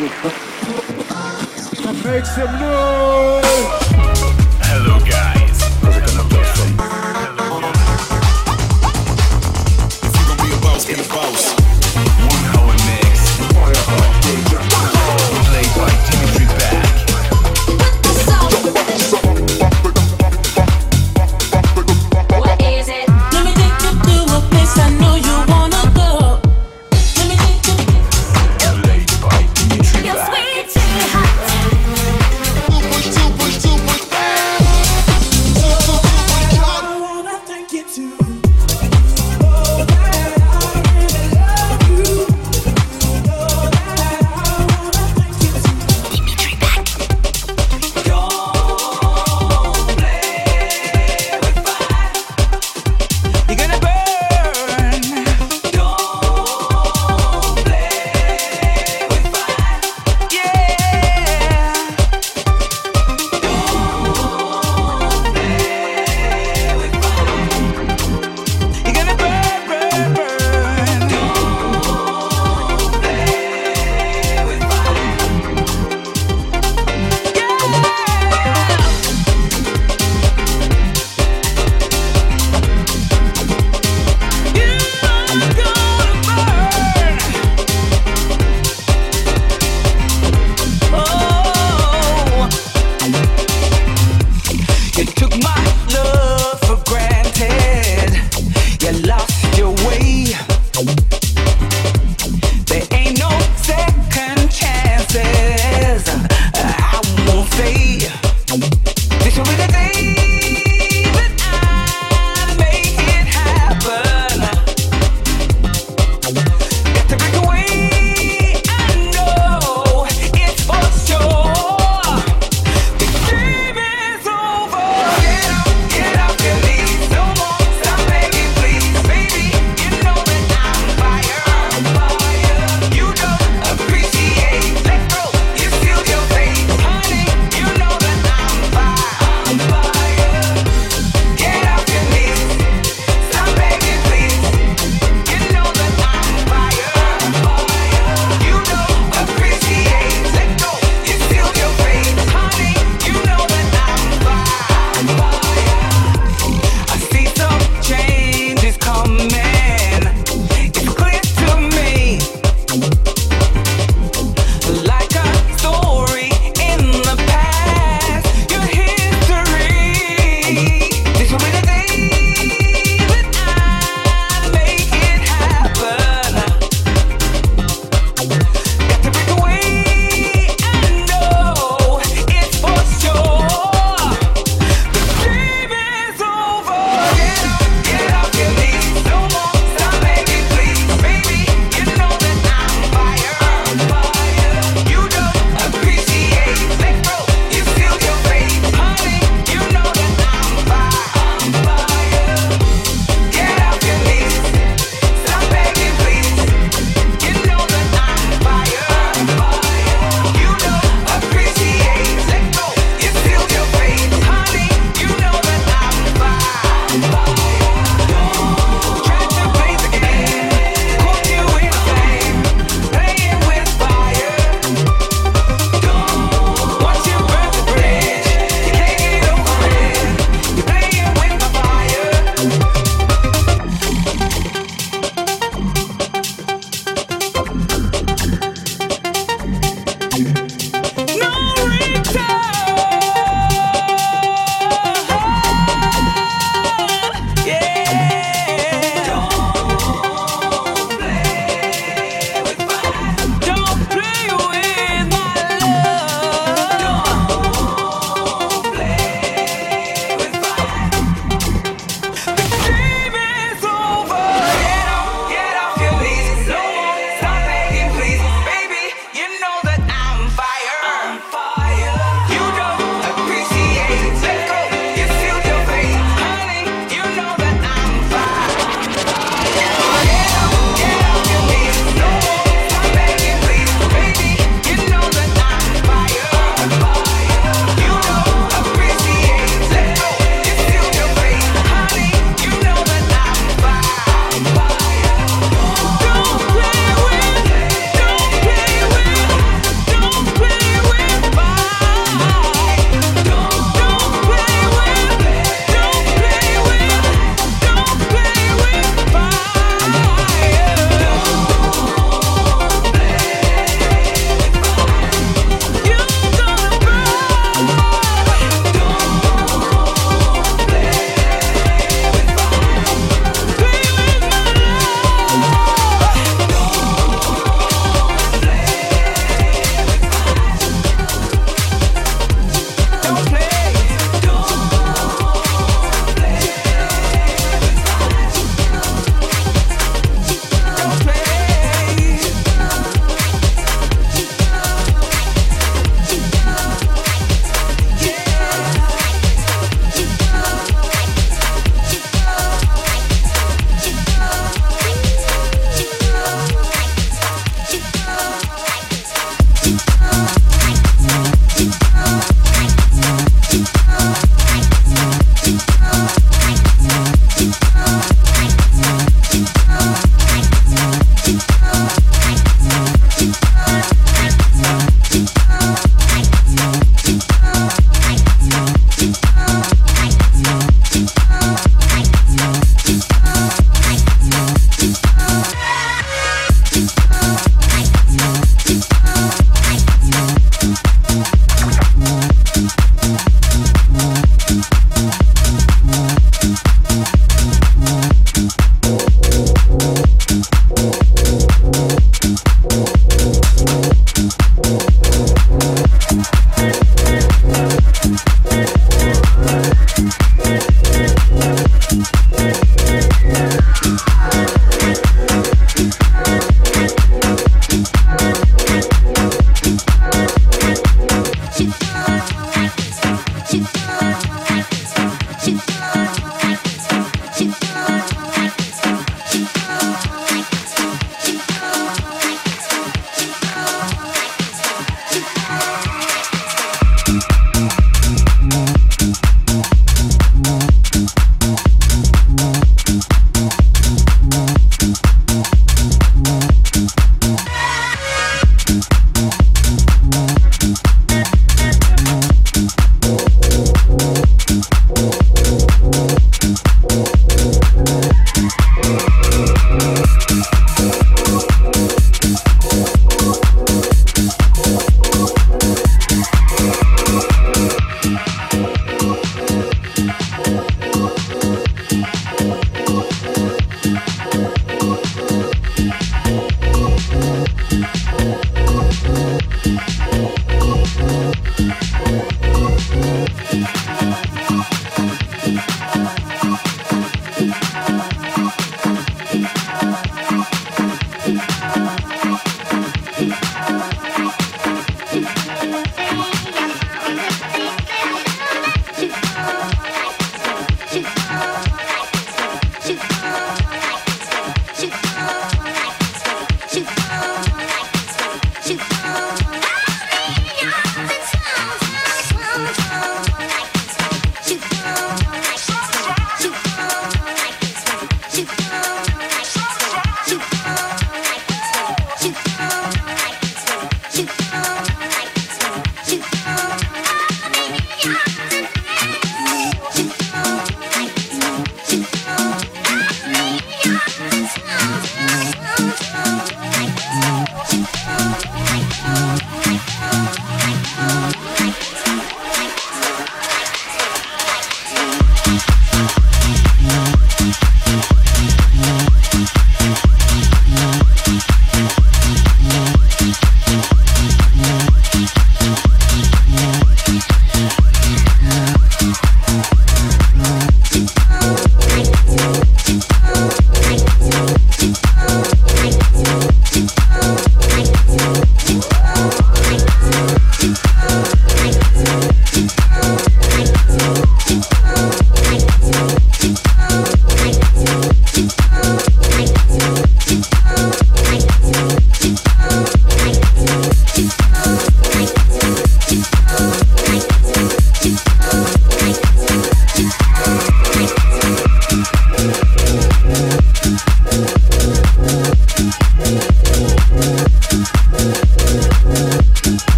Make some noise.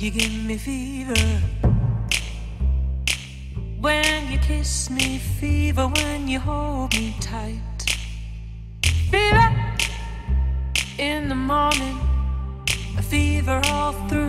You give me fever? When you kiss me, fever. When you hold me tight. Fever. In the morning, a fever all through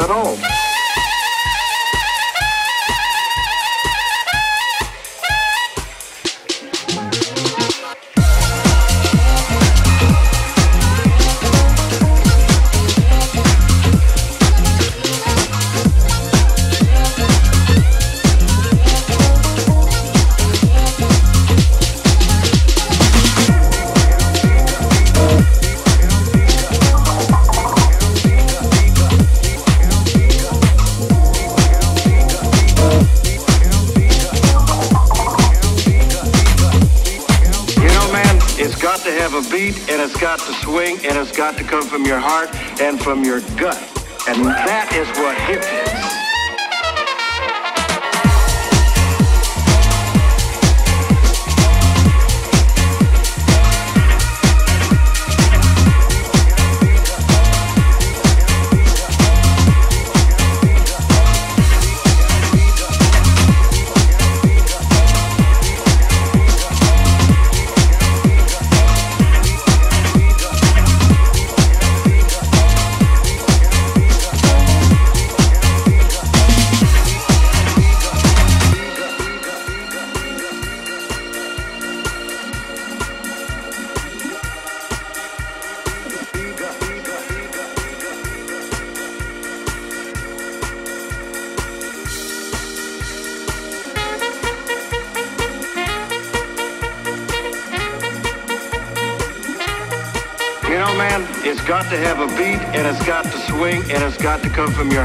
at all. and it's got to swing, and it's got to come from your heart and from your gut. And that is what hip is. from your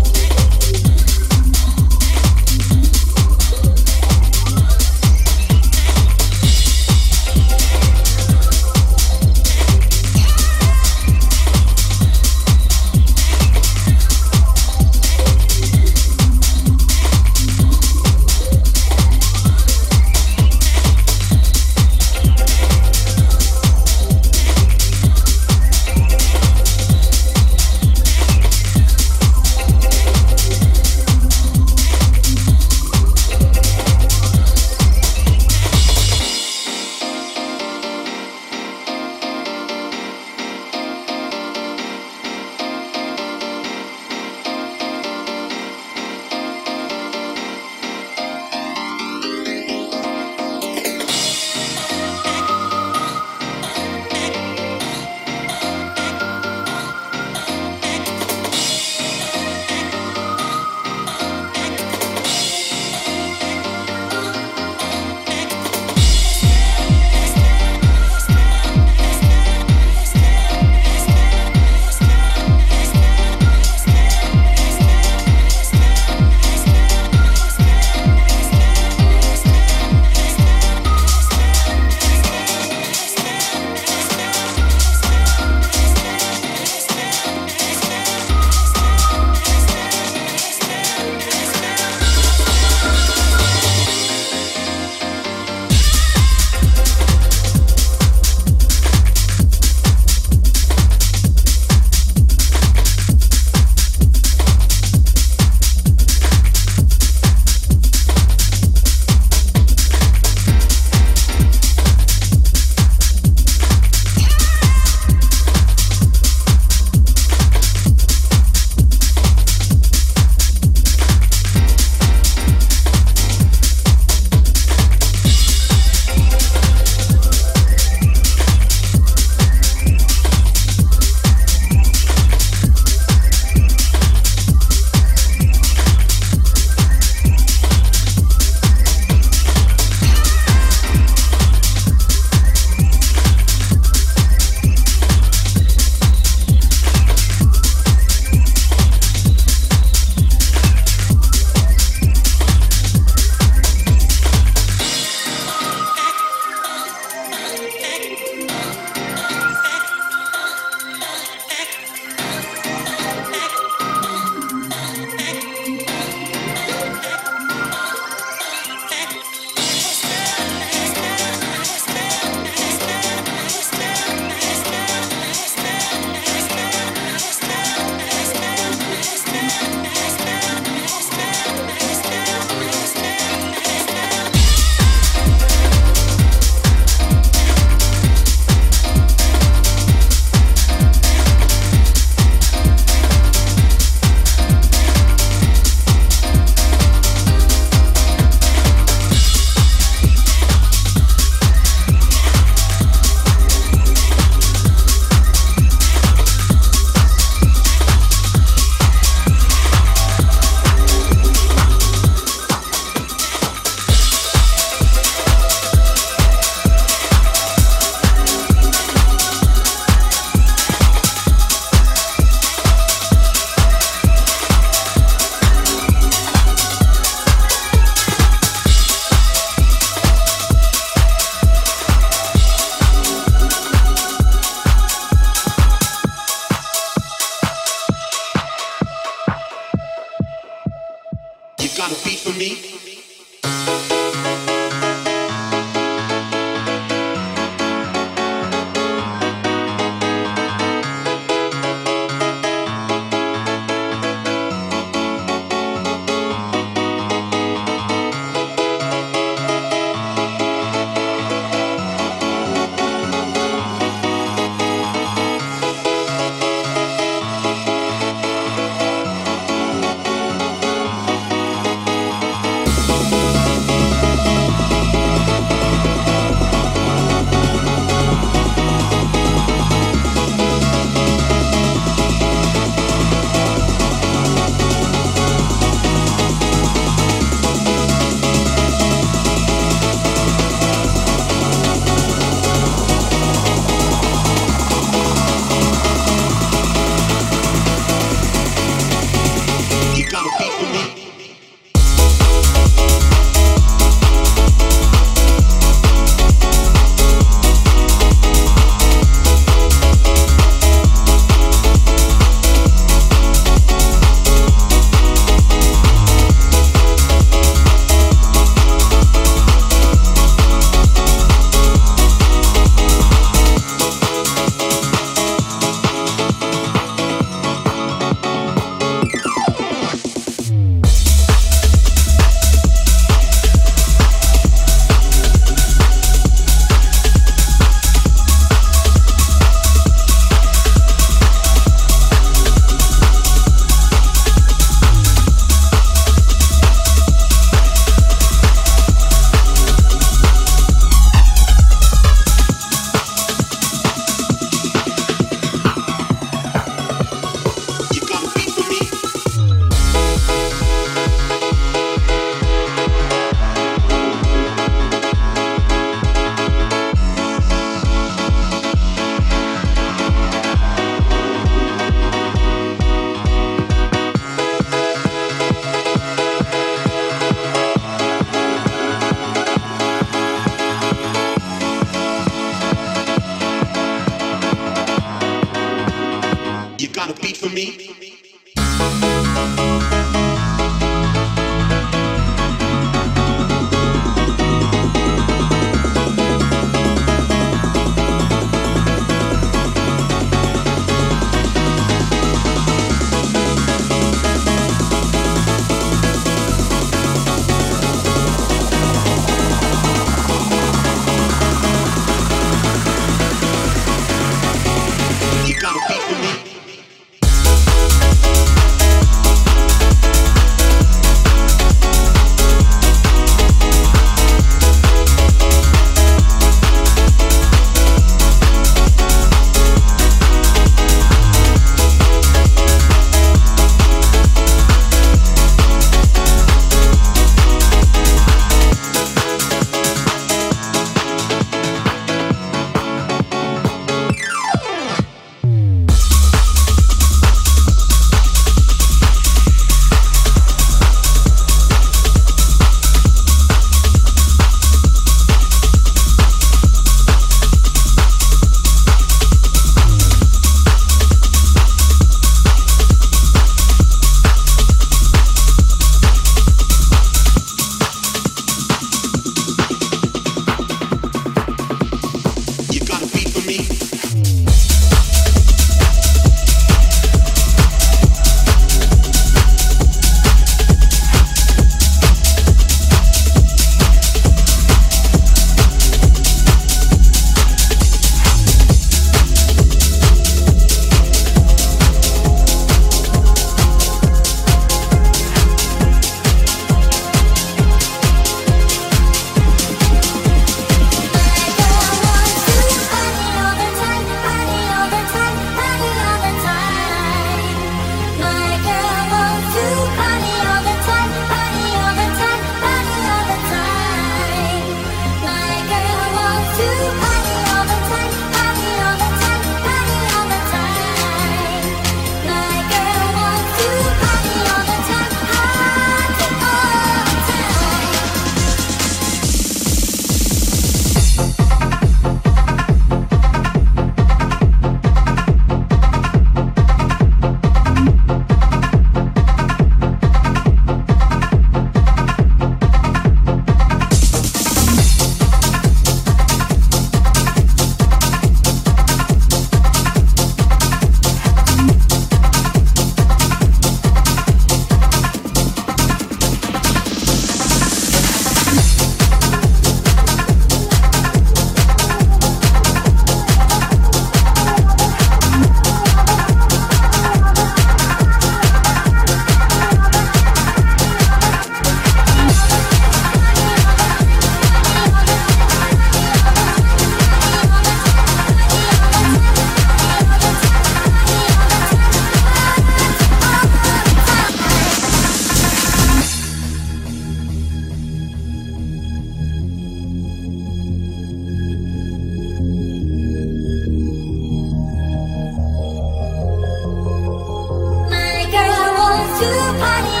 to party